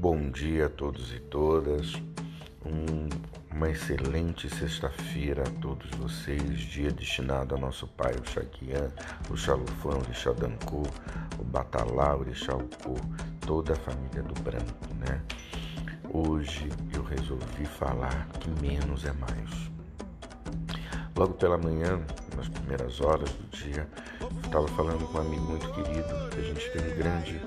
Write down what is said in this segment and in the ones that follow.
Bom dia a todos e todas. Um, uma excelente sexta-feira a todos vocês. Dia destinado ao nosso pai, o Xaguian, o Xalufã, o Lixadancô, o Batalá, o Lixalcô, toda a família do branco, né? Hoje eu resolvi falar que menos é mais. Logo pela manhã, nas primeiras horas do dia, estava falando com um amigo muito querido, que a gente tem um grande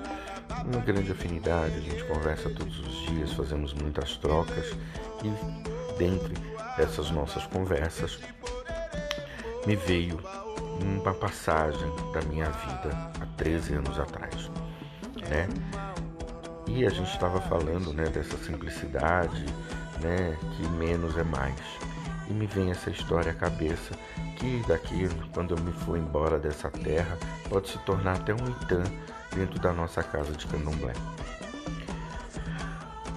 uma grande afinidade, a gente conversa todos os dias, fazemos muitas trocas e dentre essas nossas conversas me veio uma passagem da minha vida há 13 anos atrás, né? E a gente estava falando, né, dessa simplicidade, né, que menos é mais. E me vem essa história à cabeça que daqui, quando eu me for embora dessa terra, pode se tornar até um itã dentro da nossa casa de candomblé.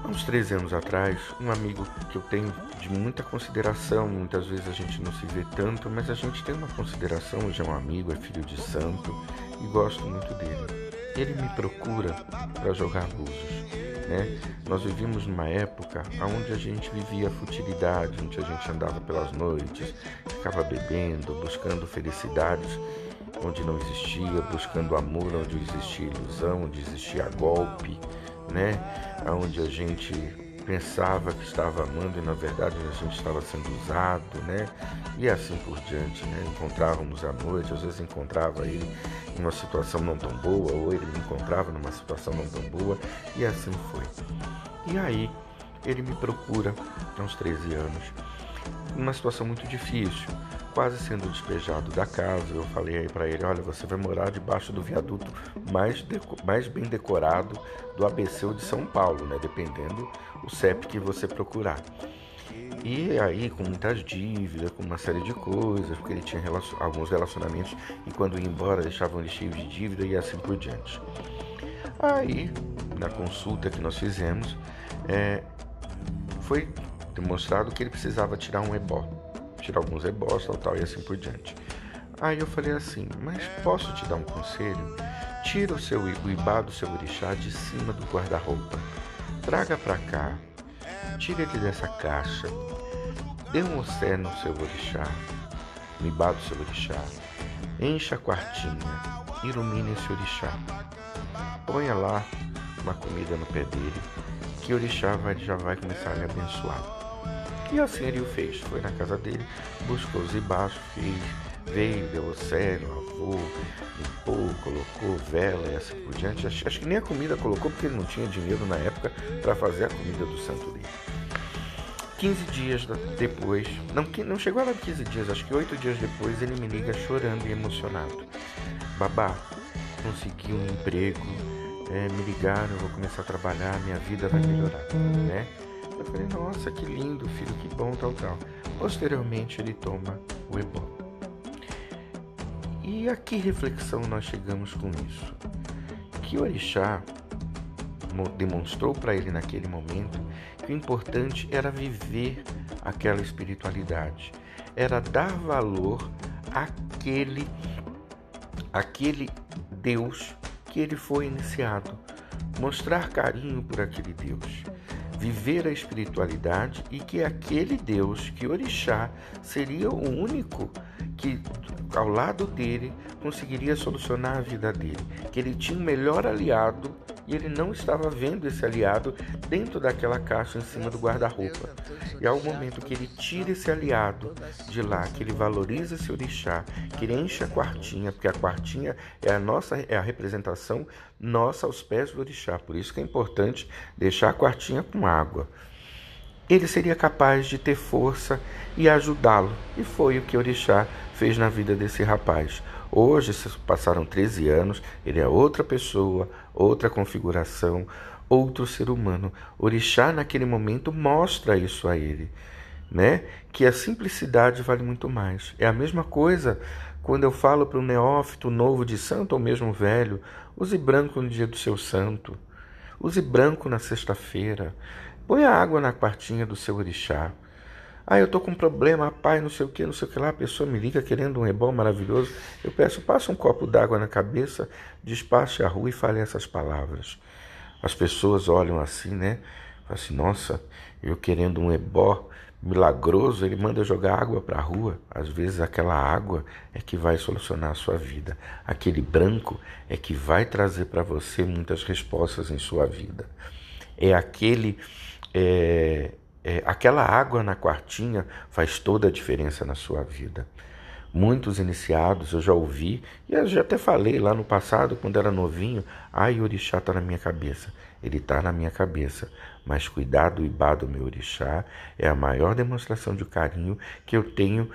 Há uns 13 anos atrás, um amigo que eu tenho de muita consideração, muitas vezes a gente não se vê tanto, mas a gente tem uma consideração, hoje é um amigo, é filho de santo e gosto muito dele. Ele me procura para jogar búzios. Né? Nós vivíamos numa época onde a gente vivia futilidade, onde a gente andava pelas noites, ficava bebendo, buscando felicidades onde não existia, buscando amor onde existia ilusão, onde existia golpe, né? Onde a gente pensava que estava amando e na verdade a gente estava sendo usado, né? E assim por diante, né? Encontrávamos à noite, às vezes encontrava ele em uma situação não tão boa, ou ele me encontrava numa situação não tão boa, e assim foi. E aí ele me procura, há uns 13 anos, numa situação muito difícil quase sendo despejado da casa, eu falei aí para ele: olha, você vai morar debaixo do viaduto mais, mais bem decorado do ABC de São Paulo, né? Dependendo o CEP que você procurar. E aí, com muitas dívidas, com uma série de coisas, porque ele tinha relacion... alguns relacionamentos e quando ia embora deixavam ele cheio de dívida e assim por diante. Aí, na consulta que nós fizemos, é... foi demonstrado que ele precisava tirar um ebó tirar alguns rebossos, tal, tal, e assim por diante. Aí eu falei assim, mas posso te dar um conselho? Tira o seu o ibá do seu orixá de cima do guarda-roupa. Traga para cá. Tire ele dessa caixa. Dê um océ no seu orixá. No ibá do seu orixá. Encha a quartinha. Ilumine esse orixá. Ponha lá uma comida no pé dele, que o orixá vai, já vai começar a abençoar. E assim ele o fez. Foi na casa dele, buscou os embaixo, fez, veio, deu o céu, lavou, limpou, colocou vela e assim por diante. Acho, acho, que nem a comida colocou, porque ele não tinha dinheiro na época para fazer a comida do santo dele. 15 dias depois, não, não chegou a lá 15 dias, acho que 8 dias depois, ele me liga chorando e emocionado. Babá, consegui um emprego, é, me ligaram, eu vou começar a trabalhar, minha vida vai melhorar, né? Eu falei, nossa, que lindo, filho, que bom, tal, tal. Posteriormente ele toma o ebó. E a que reflexão nós chegamos com isso? Que o orixá demonstrou para ele naquele momento que o importante era viver aquela espiritualidade, era dar valor àquele, àquele Deus que ele foi iniciado, mostrar carinho por aquele Deus viver a espiritualidade e que aquele Deus, que Orixá, seria o único que ao lado dele conseguiria solucionar a vida dele, que ele tinha o melhor aliado e ele não estava vendo esse aliado dentro daquela caixa em cima do guarda-roupa. E ao momento que ele tira esse aliado de lá, que ele valoriza esse orixá, que ele enche a quartinha, porque a quartinha é a nossa é a representação nossa aos pés do orixá. Por isso que é importante deixar a quartinha com água. Ele seria capaz de ter força e ajudá-lo. E foi o que Orixá fez na vida desse rapaz. Hoje, passaram 13 anos, ele é outra pessoa, outra configuração, outro ser humano. Orixá, naquele momento, mostra isso a ele, né? Que a simplicidade vale muito mais. É a mesma coisa quando eu falo para o neófito novo de santo ou mesmo velho: use branco no dia do seu santo, use branco na sexta-feira, põe a água na quartinha do seu orixá. Ah, eu tô com um problema, pai, não sei o que, não sei o que lá. A pessoa me liga querendo um rebol maravilhoso. Eu peço, passa um copo d'água na cabeça, despache a rua e fale essas palavras. As pessoas olham assim, né? Falam assim, nossa, eu querendo um ebó milagroso, ele manda jogar água para a rua. Às vezes aquela água é que vai solucionar a sua vida. Aquele branco é que vai trazer para você muitas respostas em sua vida. É aquele é, é, aquela água na quartinha faz toda a diferença na sua vida. Muitos iniciados eu já ouvi, e eu já até falei lá no passado, quando era novinho, ai, o orixá está na minha cabeça. Ele está na minha cabeça, mas cuidar do ibá do meu orixá é a maior demonstração de carinho que eu tenho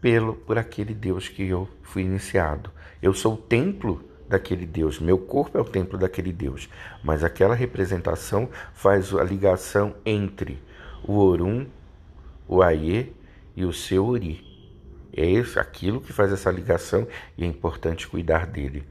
pelo por aquele Deus que eu fui iniciado. Eu sou o templo daquele Deus, meu corpo é o templo daquele Deus, mas aquela representação faz a ligação entre o Orum, o Aie e o seu Ori. É isso, aquilo que faz essa ligação e é importante cuidar dele.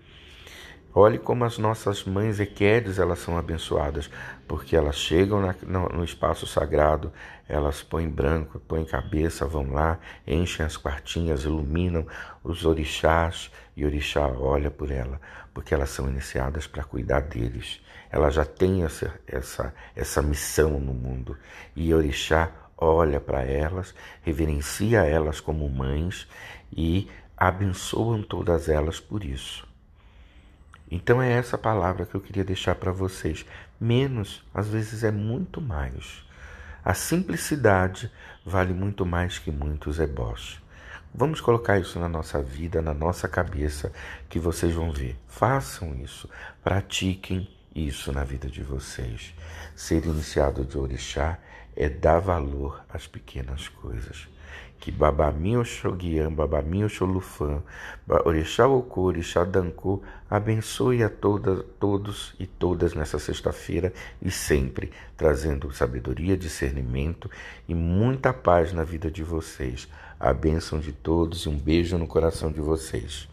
Olhe como as nossas mães equedes elas são abençoadas, porque elas chegam na, no, no, espaço sagrado, elas põem branco, põem cabeça, vão lá, enchem as quartinhas, iluminam os orixás e orixá olha por ela, porque elas são iniciadas para cuidar deles. Ela já tem essa, essa, essa missão no mundo e orixá olha para elas, reverencia elas como mães e abençoam todas elas por isso. Então é essa palavra que eu queria deixar para vocês. Menos, às vezes, é muito mais. A simplicidade vale muito mais que muitos ebós. Vamos colocar isso na nossa vida, na nossa cabeça, que vocês vão ver. Façam isso, pratiquem isso na vida de vocês. Ser iniciado de orixá é dar valor às pequenas coisas que Babami Oxoguian, Babami Oxolufã, Orixá Oku, Orixá Danku, abençoe a toda, todos e todas nessa sexta-feira e sempre, trazendo sabedoria, discernimento e muita paz na vida de vocês. A bênção de todos e um beijo no coração de vocês.